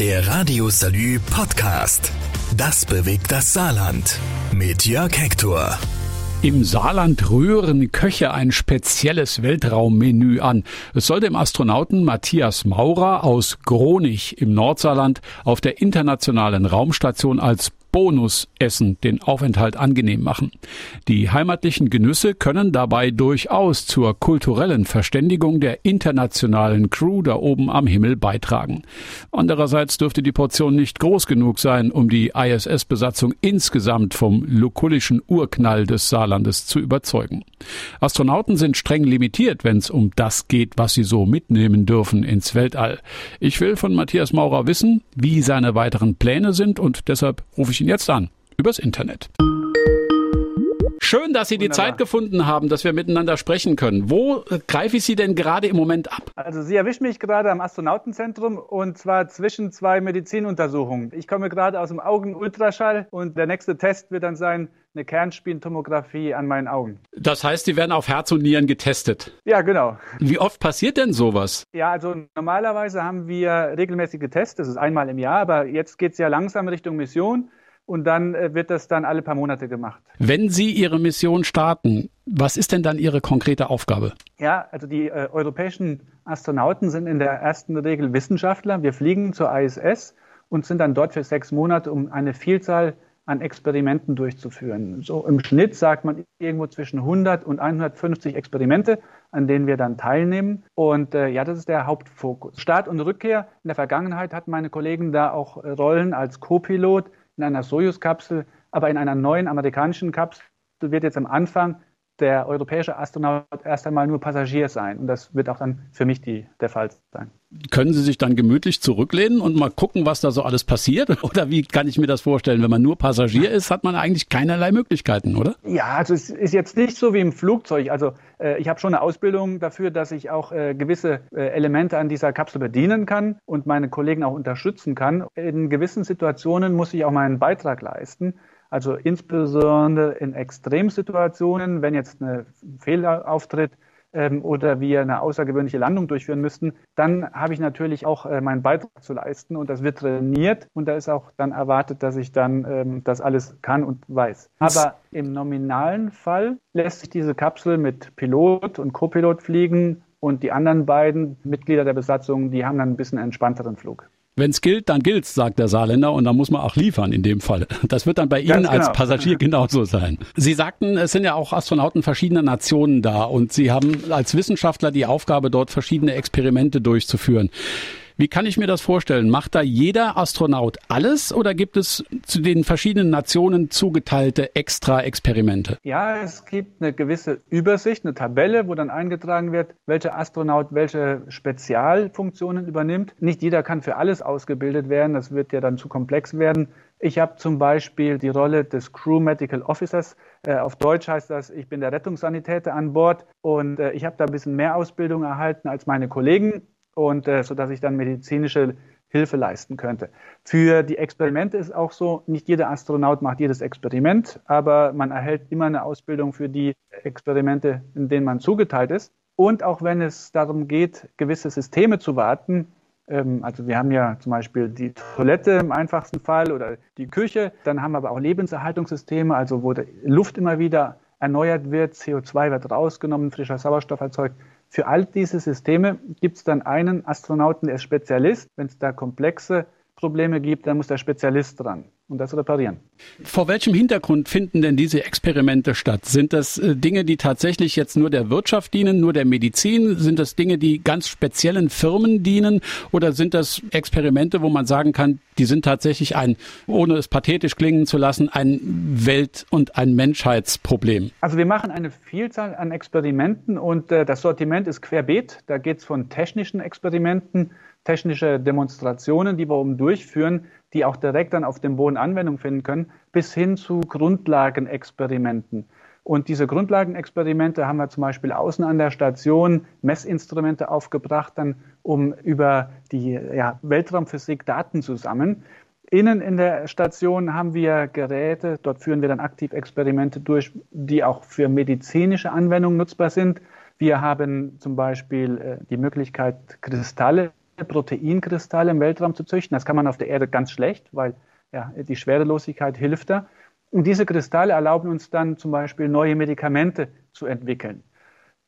Der Radio Salü Podcast. Das bewegt das Saarland. Mit Jörg Hector. Im Saarland rühren Köche ein spezielles Weltraummenü an. Es soll dem Astronauten Matthias Maurer aus Gronich im Nordsaarland auf der internationalen Raumstation als Bonusessen den Aufenthalt angenehm machen. Die heimatlichen Genüsse können dabei durchaus zur kulturellen Verständigung der internationalen Crew da oben am Himmel beitragen. Andererseits dürfte die Portion nicht groß genug sein, um die ISS-Besatzung insgesamt vom lukullischen Urknall des Saarlandes zu überzeugen. Astronauten sind streng limitiert, wenn es um das geht, was sie so mitnehmen dürfen ins Weltall. Ich will von Matthias Maurer wissen, wie seine weiteren Pläne sind und deshalb rufe ich ihn jetzt an. Übers Internet. Schön, dass Sie die Wunderbar. Zeit gefunden haben, dass wir miteinander sprechen können. Wo äh, greife ich Sie denn gerade im Moment ab? Also Sie erwischen mich gerade am Astronautenzentrum und zwar zwischen zwei Medizinuntersuchungen. Ich komme gerade aus dem Augenultraschall und der nächste Test wird dann sein, eine Kernspintomographie an meinen Augen. Das heißt, die werden auf Herz und Nieren getestet? Ja, genau. Wie oft passiert denn sowas? Ja, also normalerweise haben wir regelmäßige Tests, das ist einmal im Jahr, aber jetzt geht es ja langsam Richtung Mission und dann äh, wird das dann alle paar Monate gemacht. Wenn Sie Ihre Mission starten, was ist denn dann Ihre konkrete Aufgabe? Ja, also die äh, europäischen Astronauten sind in der ersten Regel Wissenschaftler. Wir fliegen zur ISS und sind dann dort für sechs Monate, um eine Vielzahl an Experimenten durchzuführen. So im Schnitt sagt man irgendwo zwischen 100 und 150 Experimente, an denen wir dann teilnehmen. Und äh, ja, das ist der Hauptfokus. Start und Rückkehr. In der Vergangenheit hatten meine Kollegen da auch äh, Rollen als Co-Pilot, in einer Soyuz-Kapsel, aber in einer neuen amerikanischen Kapsel. Wird jetzt am Anfang der europäische Astronaut erst einmal nur Passagier sein. Und das wird auch dann für mich die, der Fall sein. Können Sie sich dann gemütlich zurücklehnen und mal gucken, was da so alles passiert? Oder wie kann ich mir das vorstellen? Wenn man nur Passagier ist, hat man eigentlich keinerlei Möglichkeiten, oder? Ja, also es ist jetzt nicht so wie im Flugzeug. Also äh, ich habe schon eine Ausbildung dafür, dass ich auch äh, gewisse äh, Elemente an dieser Kapsel bedienen kann und meine Kollegen auch unterstützen kann. In gewissen Situationen muss ich auch meinen Beitrag leisten. Also insbesondere in Extremsituationen, wenn jetzt ein Fehler auftritt ähm, oder wir eine außergewöhnliche Landung durchführen müssten, dann habe ich natürlich auch äh, meinen Beitrag zu leisten und das wird trainiert und da ist auch dann erwartet, dass ich dann ähm, das alles kann und weiß. Aber im nominalen Fall lässt sich diese Kapsel mit Pilot und Copilot fliegen und die anderen beiden Mitglieder der Besatzung, die haben dann ein bisschen entspannteren Flug. Wenn es gilt, dann gilt's, sagt der Saarländer, und da muss man auch liefern in dem Fall. Das wird dann bei Ihnen genau. als Passagier genauso sein. Sie sagten, es sind ja auch Astronauten verschiedener Nationen da und Sie haben als Wissenschaftler die Aufgabe, dort verschiedene Experimente durchzuführen. Wie kann ich mir das vorstellen? Macht da jeder Astronaut alles oder gibt es zu den verschiedenen Nationen zugeteilte Extra-Experimente? Ja, es gibt eine gewisse Übersicht, eine Tabelle, wo dann eingetragen wird, welcher Astronaut welche Spezialfunktionen übernimmt. Nicht jeder kann für alles ausgebildet werden, das wird ja dann zu komplex werden. Ich habe zum Beispiel die Rolle des Crew Medical Officers. Äh, auf Deutsch heißt das, ich bin der Rettungssanitäter an Bord und äh, ich habe da ein bisschen mehr Ausbildung erhalten als meine Kollegen und äh, sodass ich dann medizinische Hilfe leisten könnte. Für die Experimente ist auch so, nicht jeder Astronaut macht jedes Experiment, aber man erhält immer eine Ausbildung für die Experimente, in denen man zugeteilt ist. Und auch wenn es darum geht, gewisse Systeme zu warten, ähm, also wir haben ja zum Beispiel die Toilette im einfachsten Fall oder die Küche, dann haben wir aber auch Lebenserhaltungssysteme, also wo die Luft immer wieder erneuert wird, CO2 wird rausgenommen, frischer Sauerstoff erzeugt. Für all diese Systeme gibt es dann einen Astronauten, der ist Spezialist. Wenn es da komplexe Probleme gibt, dann muss der Spezialist dran und das reparieren. Vor welchem Hintergrund finden denn diese Experimente statt? Sind das äh, Dinge, die tatsächlich jetzt nur der Wirtschaft dienen, nur der Medizin? Sind das Dinge, die ganz speziellen Firmen dienen? Oder sind das Experimente, wo man sagen kann, die sind tatsächlich ein, ohne es pathetisch klingen zu lassen, ein Welt- und ein Menschheitsproblem? Also wir machen eine Vielzahl an Experimenten und äh, das Sortiment ist querbeet. Da geht es von technischen Experimenten, technische Demonstrationen, die wir oben durchführen, die auch direkt dann auf dem Boden Anwendung finden können, bis hin zu Grundlagenexperimenten. Und diese Grundlagenexperimente haben wir zum Beispiel außen an der Station Messinstrumente aufgebracht, dann, um über die ja, Weltraumphysik Daten zu sammeln. Innen in der Station haben wir Geräte, dort führen wir dann aktiv Experimente durch, die auch für medizinische Anwendungen nutzbar sind. Wir haben zum Beispiel äh, die Möglichkeit, Kristalle Proteinkristalle im Weltraum zu züchten. Das kann man auf der Erde ganz schlecht, weil ja, die Schwerelosigkeit hilft da. Und diese Kristalle erlauben uns dann zum Beispiel neue Medikamente zu entwickeln.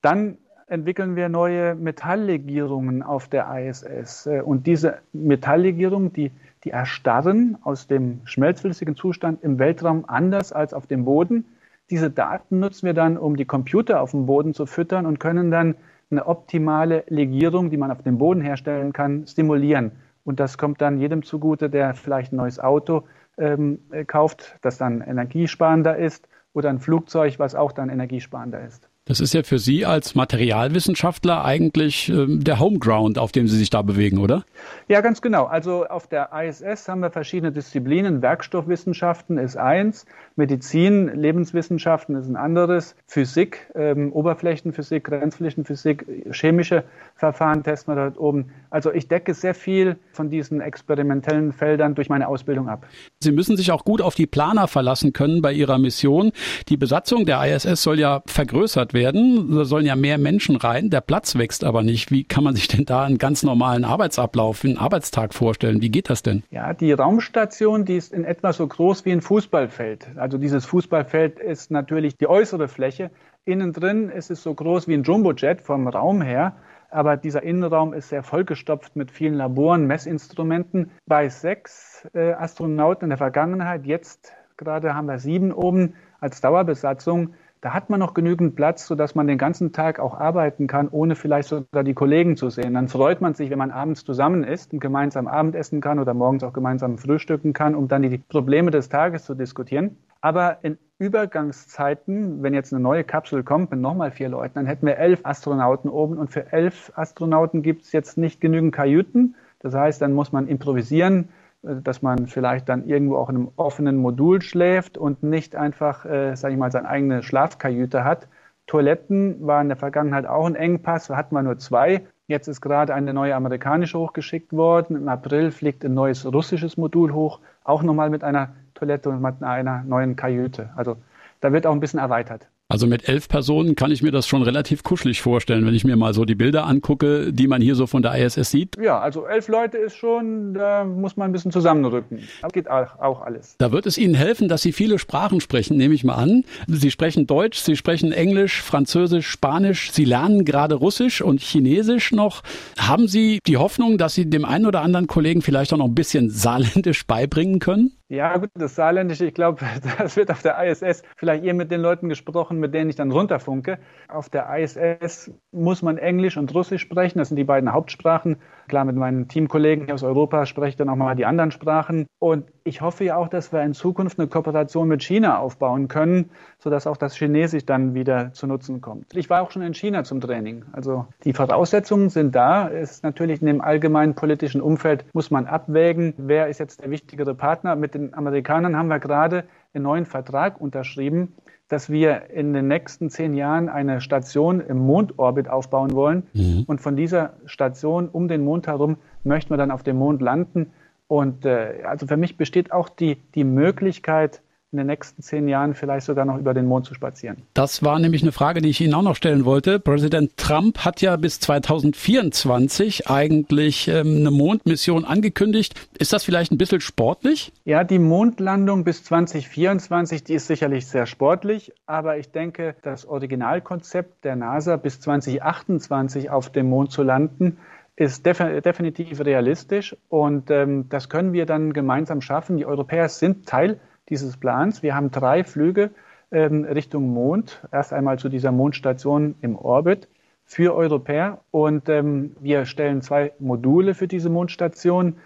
Dann entwickeln wir neue Metalllegierungen auf der ISS. Und diese Metalllegierungen, die, die erstarren aus dem schmelzflüssigen Zustand im Weltraum anders als auf dem Boden. Diese Daten nutzen wir dann, um die Computer auf dem Boden zu füttern und können dann eine optimale Legierung, die man auf dem Boden herstellen kann, stimulieren. Und das kommt dann jedem zugute, der vielleicht ein neues Auto ähm, kauft, das dann energiesparender ist, oder ein Flugzeug, was auch dann energiesparender ist. Das ist ja für Sie als Materialwissenschaftler eigentlich ähm, der Homeground, auf dem Sie sich da bewegen, oder? Ja, ganz genau. Also auf der ISS haben wir verschiedene Disziplinen. Werkstoffwissenschaften ist eins, Medizin, Lebenswissenschaften ist ein anderes, Physik, ähm, Oberflächenphysik, Grenzflächenphysik, chemische Verfahren testen wir dort oben. Also ich decke sehr viel von diesen experimentellen Feldern durch meine Ausbildung ab. Sie müssen sich auch gut auf die Planer verlassen können bei Ihrer Mission. Die Besatzung der ISS soll ja vergrößert werden. Da sollen ja mehr Menschen rein. Der Platz wächst aber nicht. Wie kann man sich denn da einen ganz normalen Arbeitsablauf, einen Arbeitstag vorstellen? Wie geht das denn? Ja, die Raumstation, die ist in etwa so groß wie ein Fußballfeld. Also dieses Fußballfeld ist natürlich die äußere Fläche. Innen drin ist es so groß wie ein Jumbojet vom Raum her. Aber dieser Innenraum ist sehr vollgestopft mit vielen Laboren, Messinstrumenten. Bei sechs äh, Astronauten in der Vergangenheit, jetzt gerade haben wir sieben oben als Dauerbesatzung, da hat man noch genügend Platz, sodass man den ganzen Tag auch arbeiten kann, ohne vielleicht sogar die Kollegen zu sehen. Dann freut man sich, wenn man abends zusammen ist und gemeinsam Abendessen kann oder morgens auch gemeinsam frühstücken kann, um dann die Probleme des Tages zu diskutieren. Aber in Übergangszeiten, wenn jetzt eine neue Kapsel kommt mit nochmal vier Leuten, dann hätten wir elf Astronauten oben und für elf Astronauten gibt es jetzt nicht genügend Kajüten. Das heißt, dann muss man improvisieren dass man vielleicht dann irgendwo auch in einem offenen Modul schläft und nicht einfach, äh, sage ich mal, seine eigene Schlafkajüte hat. Toiletten waren in der Vergangenheit auch ein Engpass, da hatten wir nur zwei. Jetzt ist gerade eine neue amerikanische hochgeschickt worden. Im April fliegt ein neues russisches Modul hoch, auch nochmal mit einer Toilette und mit einer neuen Kajüte. Also da wird auch ein bisschen erweitert. Also mit elf Personen kann ich mir das schon relativ kuschelig vorstellen, wenn ich mir mal so die Bilder angucke, die man hier so von der ISS sieht. Ja, also elf Leute ist schon, da muss man ein bisschen zusammenrücken. Das geht auch alles. Da wird es Ihnen helfen, dass Sie viele Sprachen sprechen, nehme ich mal an. Sie sprechen Deutsch, Sie sprechen Englisch, Französisch, Spanisch. Sie lernen gerade Russisch und Chinesisch noch. Haben Sie die Hoffnung, dass Sie dem einen oder anderen Kollegen vielleicht auch noch ein bisschen Saarländisch beibringen können? Ja, gut, das Saarländische, ich glaube, das wird auf der ISS vielleicht eher mit den Leuten gesprochen, mit denen ich dann runterfunke. Auf der ISS muss man Englisch und Russisch sprechen, das sind die beiden Hauptsprachen. Klar, mit meinen Teamkollegen aus Europa spreche ich dann auch mal die anderen Sprachen. Und ich hoffe ja auch, dass wir in Zukunft eine Kooperation mit China aufbauen können, sodass auch das Chinesisch dann wieder zu Nutzen kommt. Ich war auch schon in China zum Training. Also die Voraussetzungen sind da. Es ist natürlich in dem allgemeinen politischen Umfeld muss man abwägen, wer ist jetzt der wichtigere Partner. Mit den Amerikanern haben wir gerade einen neuen Vertrag unterschrieben, dass wir in den nächsten zehn Jahren eine Station im Mondorbit aufbauen wollen. Mhm. Und von dieser Station um den Mond herum möchten wir dann auf dem Mond landen. Und äh, also für mich besteht auch die, die Möglichkeit, in den nächsten zehn Jahren vielleicht sogar noch über den Mond zu spazieren. Das war nämlich eine Frage, die ich Ihnen auch noch stellen wollte. Präsident Trump hat ja bis 2024 eigentlich ähm, eine Mondmission angekündigt. Ist das vielleicht ein bisschen sportlich? Ja, die Mondlandung bis 2024, die ist sicherlich sehr sportlich. Aber ich denke, das Originalkonzept der NASA bis 2028 auf dem Mond zu landen, ist def definitiv realistisch und ähm, das können wir dann gemeinsam schaffen. Die Europäer sind Teil dieses Plans. Wir haben drei Flüge ähm, Richtung Mond. Erst einmal zu dieser Mondstation im Orbit für Europäer und ähm, wir stellen zwei Module für diese Mondstation.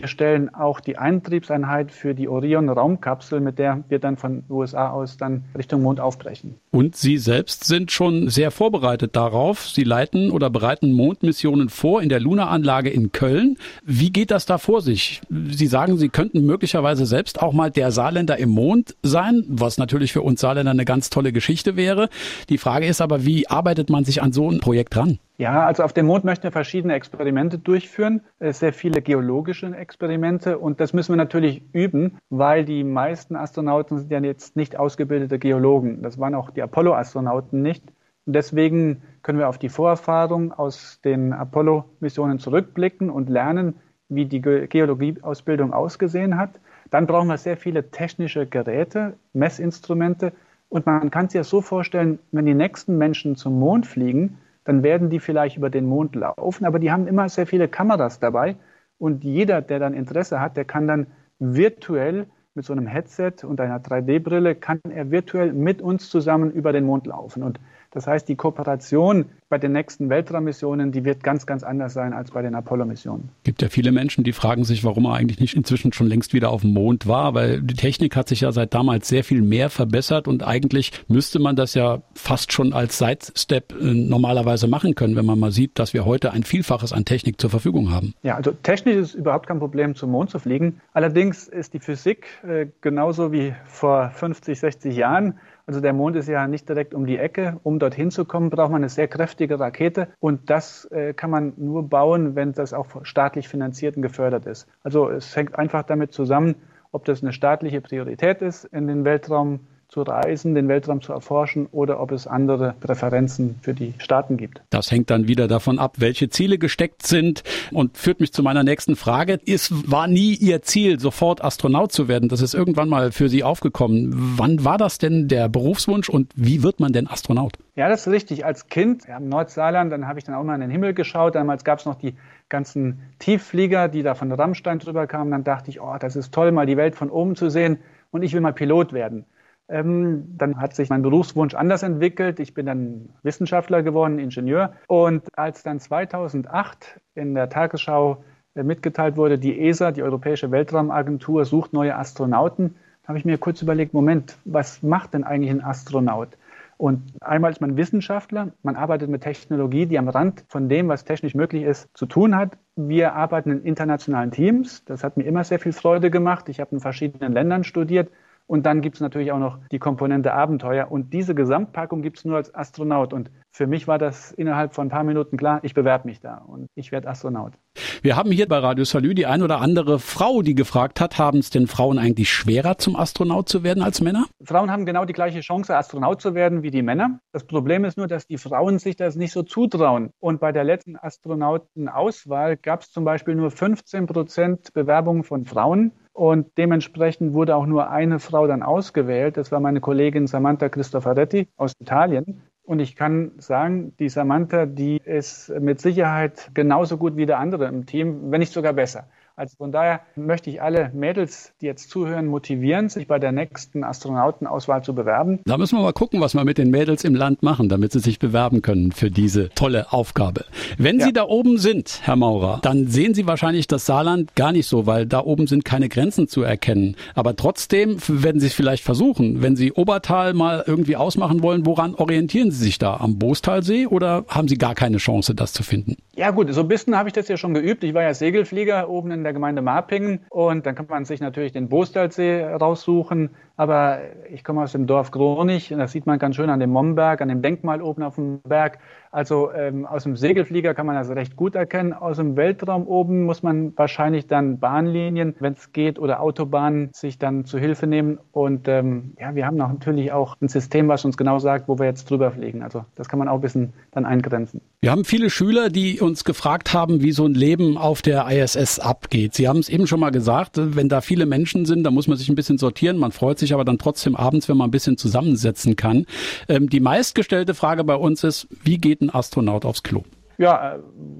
Wir stellen auch die Antriebseinheit für die Orion-Raumkapsel, mit der wir dann von USA aus dann Richtung Mond aufbrechen. Und Sie selbst sind schon sehr vorbereitet darauf. Sie leiten oder bereiten Mondmissionen vor in der Luna-Anlage in Köln. Wie geht das da vor sich? Sie sagen, Sie könnten möglicherweise selbst auch mal der Saarländer im Mond sein, was natürlich für uns Saarländer eine ganz tolle Geschichte wäre. Die Frage ist aber, wie arbeitet man sich an so ein Projekt ran? Ja, also auf dem Mond möchten wir verschiedene Experimente durchführen, äh, sehr viele geologische Experimente und das müssen wir natürlich üben, weil die meisten Astronauten sind ja jetzt nicht ausgebildete Geologen. Das waren auch die Apollo-Astronauten nicht. Und deswegen können wir auf die Vorerfahrung aus den Apollo-Missionen zurückblicken und lernen, wie die Geologieausbildung ausgesehen hat. Dann brauchen wir sehr viele technische Geräte, Messinstrumente. Und man kann sich ja so vorstellen, wenn die nächsten Menschen zum Mond fliegen, dann werden die vielleicht über den Mond laufen, aber die haben immer sehr viele Kameras dabei. Und jeder, der dann Interesse hat, der kann dann virtuell mit so einem Headset und einer 3D-Brille, kann er virtuell mit uns zusammen über den Mond laufen. Und das heißt, die Kooperation bei den nächsten Weltraummissionen, die wird ganz, ganz anders sein als bei den Apollo-Missionen. Es gibt ja viele Menschen, die fragen sich, warum er eigentlich nicht inzwischen schon längst wieder auf dem Mond war, weil die Technik hat sich ja seit damals sehr viel mehr verbessert und eigentlich müsste man das ja fast schon als Sidestep äh, normalerweise machen können, wenn man mal sieht, dass wir heute ein Vielfaches an Technik zur Verfügung haben. Ja, also technisch ist überhaupt kein Problem, zum Mond zu fliegen. Allerdings ist die Physik äh, genauso wie vor 50, 60 Jahren also der Mond ist ja nicht direkt um die Ecke. Um dorthin zu kommen, braucht man eine sehr kräftige Rakete. Und das äh, kann man nur bauen, wenn das auch staatlich finanziert und gefördert ist. Also es hängt einfach damit zusammen, ob das eine staatliche Priorität ist, in den Weltraum zu reisen, den Weltraum zu erforschen oder ob es andere Präferenzen für die Staaten gibt. Das hängt dann wieder davon ab, welche Ziele gesteckt sind und führt mich zu meiner nächsten Frage. Es war nie Ihr Ziel, sofort Astronaut zu werden. Das ist irgendwann mal für Sie aufgekommen. Wann war das denn der Berufswunsch und wie wird man denn Astronaut? Ja, das ist richtig. Als Kind ja, im Nordsaarland, dann habe ich dann auch mal in den Himmel geschaut. Damals gab es noch die ganzen Tiefflieger, die da von Rammstein drüber kamen. Dann dachte ich, oh, das ist toll, mal die Welt von oben zu sehen und ich will mal Pilot werden. Ähm, dann hat sich mein Berufswunsch anders entwickelt. Ich bin dann Wissenschaftler geworden, Ingenieur. Und als dann 2008 in der Tagesschau äh, mitgeteilt wurde, die ESA, die Europäische Weltraumagentur, sucht neue Astronauten, habe ich mir kurz überlegt, Moment, was macht denn eigentlich ein Astronaut? Und einmal ist man Wissenschaftler, man arbeitet mit Technologie, die am Rand von dem, was technisch möglich ist, zu tun hat. Wir arbeiten in internationalen Teams. Das hat mir immer sehr viel Freude gemacht. Ich habe in verschiedenen Ländern studiert und dann gibt es natürlich auch noch die Komponente Abenteuer. Und diese Gesamtpackung gibt es nur als Astronaut. Und für mich war das innerhalb von ein paar Minuten klar, ich bewerbe mich da und ich werde Astronaut. Wir haben hier bei Radio Salü die ein oder andere Frau, die gefragt hat, haben es denn Frauen eigentlich schwerer zum Astronaut zu werden als Männer? Frauen haben genau die gleiche Chance, Astronaut zu werden wie die Männer. Das Problem ist nur, dass die Frauen sich das nicht so zutrauen. Und bei der letzten Astronautenauswahl gab es zum Beispiel nur 15 Prozent Bewerbungen von Frauen. Und dementsprechend wurde auch nur eine Frau dann ausgewählt. Das war meine Kollegin Samantha Cristoforetti aus Italien. Und ich kann sagen, die Samantha, die ist mit Sicherheit genauso gut wie der andere im Team, wenn nicht sogar besser. Also von daher möchte ich alle Mädels, die jetzt zuhören, motivieren, sich bei der nächsten Astronautenauswahl zu bewerben. Da müssen wir mal gucken, was wir mit den Mädels im Land machen, damit sie sich bewerben können für diese tolle Aufgabe. Wenn ja. Sie da oben sind, Herr Maurer, dann sehen Sie wahrscheinlich das Saarland gar nicht so, weil da oben sind keine Grenzen zu erkennen. Aber trotzdem werden Sie es vielleicht versuchen. Wenn Sie Obertal mal irgendwie ausmachen wollen, woran orientieren Sie sich da? Am Boostalsee oder haben Sie gar keine Chance, das zu finden? Ja gut, so ein bisschen habe ich das ja schon geübt. Ich war ja Segelflieger oben in der Gemeinde Marpingen und dann kann man sich natürlich den Boostalsee raussuchen. Aber ich komme aus dem Dorf Gronig und das sieht man ganz schön an dem Momberg, an dem Denkmal oben auf dem Berg. Also ähm, aus dem Segelflieger kann man das recht gut erkennen. Aus dem Weltraum oben muss man wahrscheinlich dann Bahnlinien, wenn es geht, oder Autobahnen sich dann zu Hilfe nehmen. Und ähm, ja, wir haben natürlich auch ein System, was uns genau sagt, wo wir jetzt drüber fliegen. Also das kann man auch ein bisschen dann eingrenzen. Wir haben viele Schüler, die uns gefragt haben, wie so ein Leben auf der ISS abgeht. Sie haben es eben schon mal gesagt, wenn da viele Menschen sind, da muss man sich ein bisschen sortieren. Man freut sich aber dann trotzdem abends, wenn man ein bisschen zusammensetzen kann. Ähm, die meistgestellte Frage bei uns ist, wie geht ein Astronaut aufs Klo? Ja,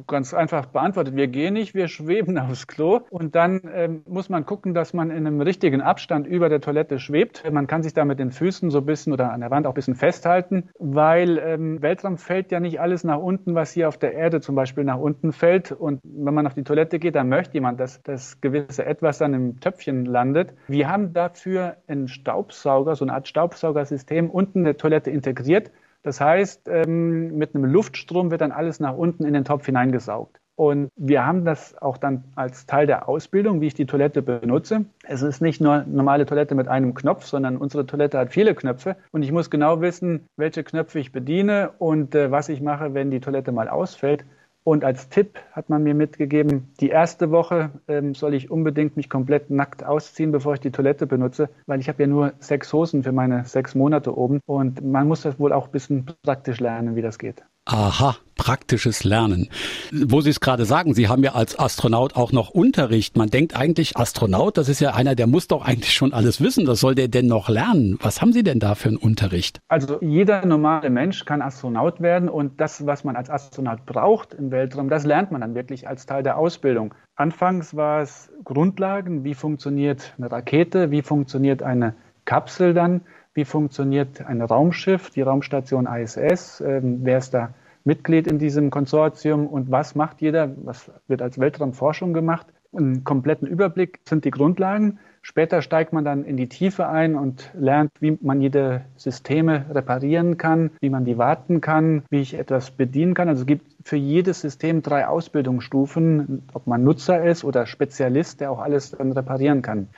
ganz einfach beantwortet. Wir gehen nicht, wir schweben aufs Klo. Und dann ähm, muss man gucken, dass man in einem richtigen Abstand über der Toilette schwebt. Man kann sich da mit den Füßen so ein bisschen oder an der Wand auch ein bisschen festhalten, weil ähm, Weltraum fällt ja nicht alles nach unten, was hier auf der Erde zum Beispiel nach unten fällt. Und wenn man auf die Toilette geht, dann möchte jemand, dass das gewisse Etwas dann im Töpfchen landet. Wir haben dafür einen Staubsauger, so eine Art Staubsaugersystem unten in der Toilette integriert. Das heißt, ähm, mit einem Luftstrom wird dann alles nach unten in den Topf hineingesaugt. Und wir haben das auch dann als Teil der Ausbildung, wie ich die Toilette benutze. Es ist nicht nur eine normale Toilette mit einem Knopf, sondern unsere Toilette hat viele Knöpfe. Und ich muss genau wissen, welche Knöpfe ich bediene und äh, was ich mache, wenn die Toilette mal ausfällt. Und als Tipp hat man mir mitgegeben, die erste Woche ähm, soll ich unbedingt mich komplett nackt ausziehen, bevor ich die Toilette benutze, weil ich habe ja nur sechs Hosen für meine sechs Monate oben und man muss das wohl auch ein bisschen praktisch lernen, wie das geht. Aha praktisches Lernen. Wo Sie es gerade sagen, Sie haben ja als Astronaut auch noch Unterricht. Man denkt eigentlich, Astronaut, das ist ja einer, der muss doch eigentlich schon alles wissen. Was soll der denn noch lernen? Was haben Sie denn da für einen Unterricht? Also jeder normale Mensch kann Astronaut werden und das, was man als Astronaut braucht im Weltraum, das lernt man dann wirklich als Teil der Ausbildung. Anfangs war es Grundlagen, wie funktioniert eine Rakete, wie funktioniert eine Kapsel dann, wie funktioniert ein Raumschiff, die Raumstation ISS, äh, wer ist da Mitglied in diesem Konsortium und was macht jeder, was wird als Weltraumforschung gemacht. Einen kompletten Überblick sind die Grundlagen. Später steigt man dann in die Tiefe ein und lernt, wie man jede Systeme reparieren kann, wie man die warten kann, wie ich etwas bedienen kann. Also es gibt für jedes System drei Ausbildungsstufen, ob man Nutzer ist oder Spezialist, der auch alles dann reparieren kann.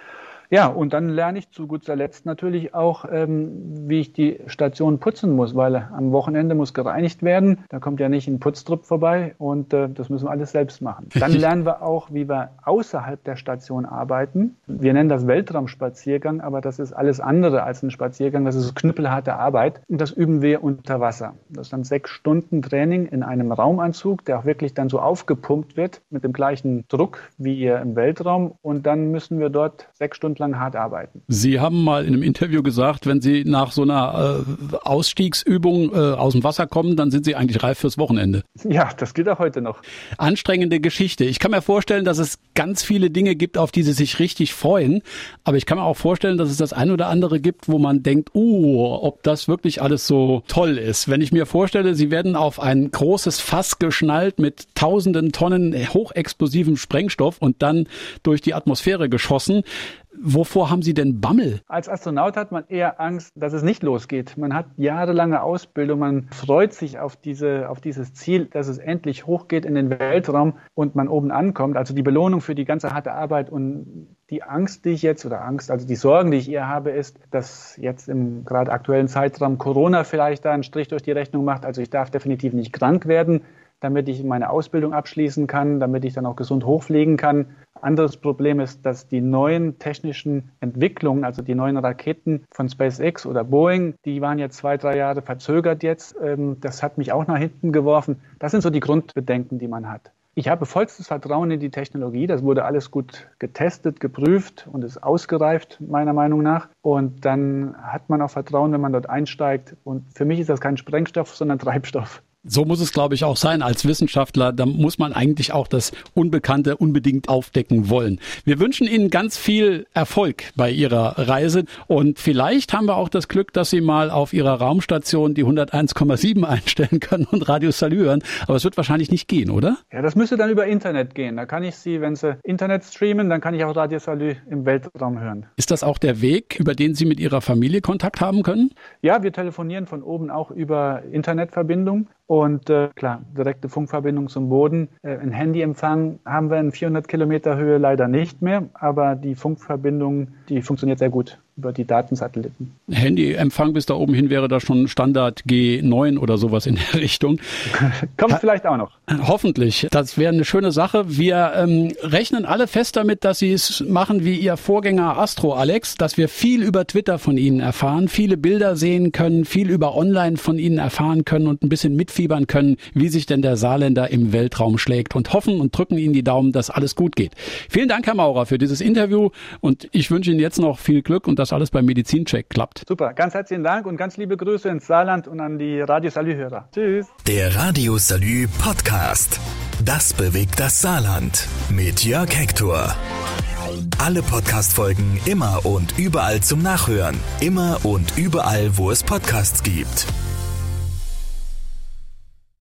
Ja, und dann lerne ich zu guter Letzt natürlich auch, ähm, wie ich die Station putzen muss, weil am Wochenende muss gereinigt werden. Da kommt ja nicht ein Putztrupp vorbei und äh, das müssen wir alles selbst machen. Dann lernen wir auch, wie wir außerhalb der Station arbeiten. Wir nennen das Weltraumspaziergang, aber das ist alles andere als ein Spaziergang. Das ist knüppelharte Arbeit und das üben wir unter Wasser. Das ist dann sechs Stunden Training in einem Raumanzug, der auch wirklich dann so aufgepumpt wird mit dem gleichen Druck wie ihr im Weltraum und dann müssen wir dort sechs Stunden lang hart arbeiten. Sie haben mal in einem Interview gesagt, wenn Sie nach so einer äh, Ausstiegsübung äh, aus dem Wasser kommen, dann sind Sie eigentlich reif fürs Wochenende. Ja, das gilt auch heute noch. Anstrengende Geschichte. Ich kann mir vorstellen, dass es ganz viele Dinge gibt, auf die Sie sich richtig freuen. Aber ich kann mir auch vorstellen, dass es das ein oder andere gibt, wo man denkt, uh, ob das wirklich alles so toll ist. Wenn ich mir vorstelle, Sie werden auf ein großes Fass geschnallt mit tausenden Tonnen hochexplosivem Sprengstoff und dann durch die Atmosphäre geschossen. Wovor haben Sie denn Bammel? Als Astronaut hat man eher Angst, dass es nicht losgeht. Man hat jahrelange Ausbildung, man freut sich auf, diese, auf dieses Ziel, dass es endlich hochgeht in den Weltraum und man oben ankommt. Also die Belohnung für die ganze harte Arbeit und die Angst, die ich jetzt, oder Angst, also die Sorgen, die ich eher habe, ist, dass jetzt im gerade aktuellen Zeitraum Corona vielleicht da einen Strich durch die Rechnung macht. Also ich darf definitiv nicht krank werden damit ich meine Ausbildung abschließen kann, damit ich dann auch gesund hochfliegen kann. Anderes Problem ist, dass die neuen technischen Entwicklungen, also die neuen Raketen von SpaceX oder Boeing, die waren jetzt zwei, drei Jahre verzögert jetzt. Ähm, das hat mich auch nach hinten geworfen. Das sind so die Grundbedenken, die man hat. Ich habe vollstes Vertrauen in die Technologie. Das wurde alles gut getestet, geprüft und ist ausgereift, meiner Meinung nach. Und dann hat man auch Vertrauen, wenn man dort einsteigt. Und für mich ist das kein Sprengstoff, sondern Treibstoff. So muss es, glaube ich, auch sein als Wissenschaftler. Da muss man eigentlich auch das Unbekannte unbedingt aufdecken wollen. Wir wünschen Ihnen ganz viel Erfolg bei Ihrer Reise und vielleicht haben wir auch das Glück, dass Sie mal auf Ihrer Raumstation die 101,7 einstellen können und Radio Salü hören. Aber es wird wahrscheinlich nicht gehen, oder? Ja, das müsste dann über Internet gehen. Da kann ich Sie, wenn Sie Internet streamen, dann kann ich auch Radio Salü im Weltraum hören. Ist das auch der Weg, über den Sie mit Ihrer Familie Kontakt haben können? Ja, wir telefonieren von oben auch über Internetverbindung. Und äh, klar, direkte Funkverbindung zum Boden. Äh, ein Handyempfang haben wir in 400 Kilometer Höhe leider nicht mehr, aber die Funkverbindung, die funktioniert sehr gut über die Datensatelliten. Handyempfang bis da oben hin wäre da schon Standard G9 oder sowas in der Richtung. Kommt vielleicht auch noch. Hoffentlich. Das wäre eine schöne Sache. Wir ähm, rechnen alle fest damit, dass Sie es machen wie Ihr Vorgänger Astro Alex, dass wir viel über Twitter von Ihnen erfahren, viele Bilder sehen können, viel über Online von Ihnen erfahren können und ein bisschen mitfiebern können, wie sich denn der Saarländer im Weltraum schlägt und hoffen und drücken Ihnen die Daumen, dass alles gut geht. Vielen Dank, Herr Maurer, für dieses Interview und ich wünsche Ihnen jetzt noch viel Glück und dass alles beim Medizincheck klappt. Super, ganz herzlichen Dank und ganz liebe Grüße ins Saarland und an die Radio Salü-Hörer. Tschüss. Der Radio Salü Podcast. Das bewegt das Saarland. Mit Jörg Hector. Alle Podcast-Folgen immer und überall zum Nachhören. Immer und überall, wo es Podcasts gibt.